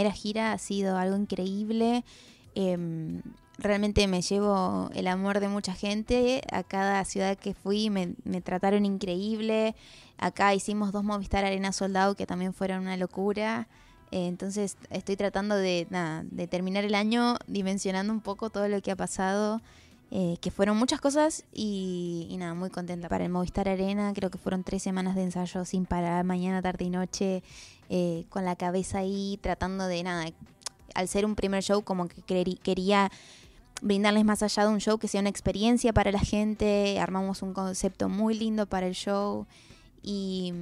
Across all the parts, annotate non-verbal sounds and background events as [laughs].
primera gira ha sido algo increíble. Em, realmente me llevo el amor de mucha gente. A cada ciudad que fui me, me trataron increíble. Acá hicimos dos Movistar Arena Soldado que también fueron una locura. Eh, entonces estoy tratando de, nada, de terminar el año dimensionando un poco todo lo que ha pasado. Eh, que fueron muchas cosas y, nada, muy contenta. Para el Movistar Arena creo que fueron tres semanas de ensayo sin parar, mañana, tarde y noche, eh, con la cabeza ahí, tratando de nada, al ser un primer show como que quería brindarles más allá de un show que sea una experiencia para la gente, armamos un concepto muy lindo para el show. Y,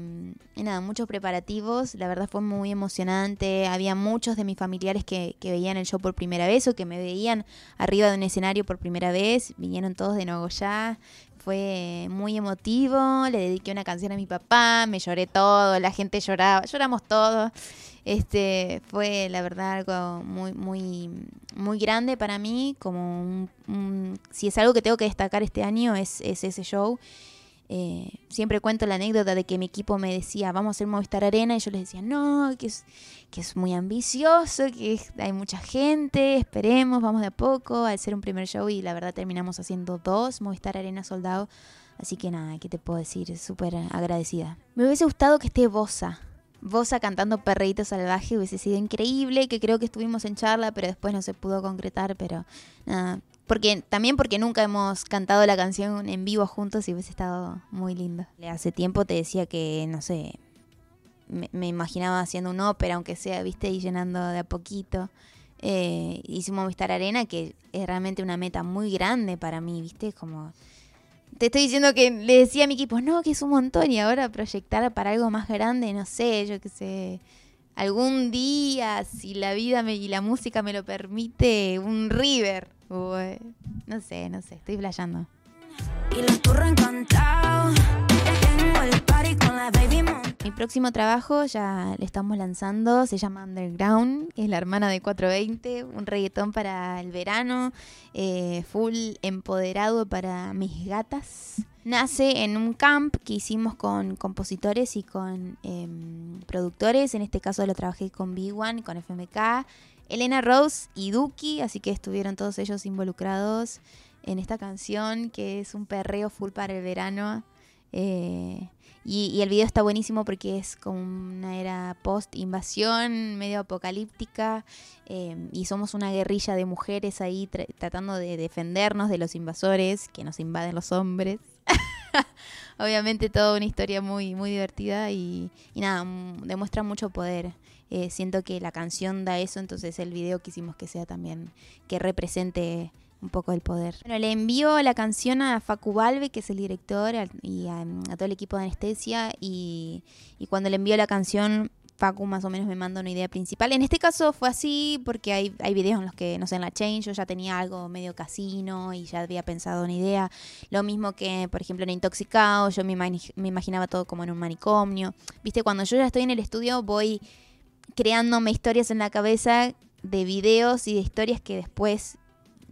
nada, muchos preparativos, la verdad fue muy emocionante, había muchos de mis familiares que, que, veían el show por primera vez o que me veían arriba de un escenario por primera vez, vinieron todos de Nogoyá, fue muy emotivo, le dediqué una canción a mi papá, me lloré todo, la gente lloraba, lloramos todos, este fue la verdad algo muy, muy, muy grande para mí, como un, si es algo que tengo que destacar este año es, es ese show eh, siempre cuento la anécdota de que mi equipo me decía, vamos a hacer Movistar Arena, y yo les decía, no, que es, que es muy ambicioso, que hay mucha gente, esperemos, vamos de a poco, al ser un primer show, y la verdad terminamos haciendo dos Movistar Arena Soldado. Así que nada, ¿qué te puedo decir? Súper agradecida. Me hubiese gustado que esté Bosa. Bosa cantando Perrito Salvaje hubiese sido increíble, que creo que estuvimos en charla, pero después no se pudo concretar, pero nada, porque, también porque nunca hemos cantado la canción en vivo juntos y hubiese estado muy lindo. Hace tiempo te decía que, no sé, me, imaginaba haciendo una ópera, aunque sea, viste, y llenando de a poquito. Eh, hicimos Movistar Arena, que es realmente una meta muy grande para mí, viste, como... Te estoy diciendo que le decía a mi equipo, no, que es un montón, y ahora proyectar para algo más grande, no sé, yo qué sé algún día, si la vida me, y la música me lo permite, un River. No sé, no sé, estoy playando. Mi próximo trabajo ya le estamos lanzando, se llama Underground, es la hermana de 420, un reggaetón para el verano, eh, full empoderado para mis gatas nace en un camp que hicimos con compositores y con em, productores. En este caso lo trabajé con B1, con FMK, Elena Rose y Duki, así que estuvieron todos ellos involucrados en esta canción que es un perreo full para el verano. Eh, y, el video está buenísimo porque es como una era post-invasión, medio apocalíptica, em, y somos una guerrilla de mujeres ahí tratando de defendernos de los invasores que nos invaden los hombres. [laughs] Obviamente toda una historia muy, muy divertida y, nada, demuestra mucho poder. Eh, siento que la canción da eso, entonces el video quisimos que sea también, que represente un poco el poder. Bueno, le envío la canción a Facu Balve, que es el director, y a, todo el equipo de anestesia, y, y cuando le envío la canción Facu más o menos me manda una idea principal. En este caso fue así porque hay, hay videos en los que, no sé, en la Change yo ya tenía algo medio casino y ya había pensado una idea. Lo mismo que, por ejemplo, en Intoxicado, yo me, me imaginaba todo como en un manicomio. Viste, cuando yo ya estoy en el estudio voy creándome historias en la cabeza de videos y de historias que después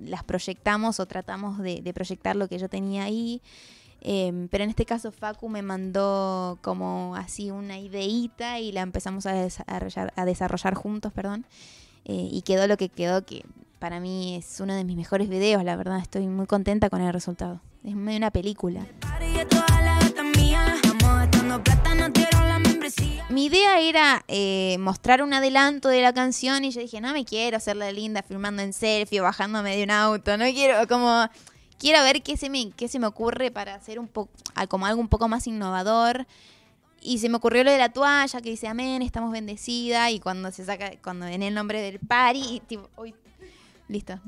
las proyectamos o tratamos de, proyectar lo que yo tenía ahí. Em, pero en este caso Facu me mandó como así una ideita y la empezamos a desarrollar, a desarrollar juntos, perdón. Eh, y quedó lo que quedó, que para mí es uno de mis mejores videos, la verdad, estoy muy contenta con el resultado. Es medio una película. Mi idea era eh, mostrar un adelanto de la canción y yo dije, no me quiero hacerla linda filmando en selfie o bajándome de un auto, no quiero como quiero ver qué se me, qué se me ocurre para hacer un poco, como algo un poco más innovador. Y se me ocurrió lo de la toalla que dice amén, estamos bendecida. Y cuando se saca, cuando en el nombre del pari, listo.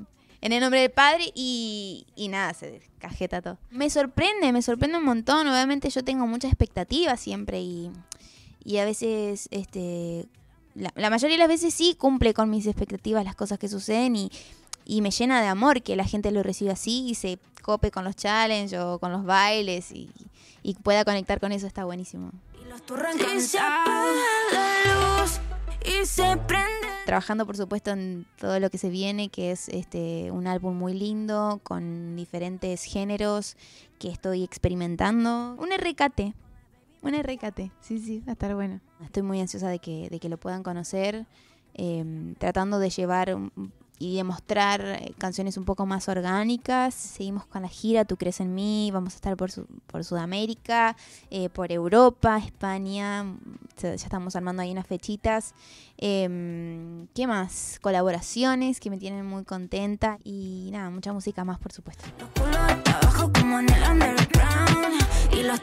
En el nombre del padre y, y nada, se descajeta todo. Me sorprende, me sorprende un montón. Obviamente yo tengo muchas expectativas siempre y, y a veces, este, la, la, mayoría de las veces sí cumple con mis expectativas las cosas que suceden y, y me llena de amor que la gente lo reciba así y se cope con los challenges o con los bailes y, pueda conectar con eso está buenísimo. Trabajando por supuesto en todo lo que se viene, que es este un álbum muy lindo, con diferentes géneros que estoy experimentando. Un RKT, un RKT, sí, sí, va a estar bueno. Estoy muy ansiosa de que, de que lo puedan conocer em, tratando de llevar y demostrar eh, canciones un poco más orgánicas. Seguimos con la gira Tú crees en mí, vamos a estar por, por Sudamérica, eh, por Europa, España, ya estamos armando ahí unas fechitas. Em, ¿Qué más? Colaboraciones que me tienen muy contenta y nada, mucha música más por supuesto. Los como en el y los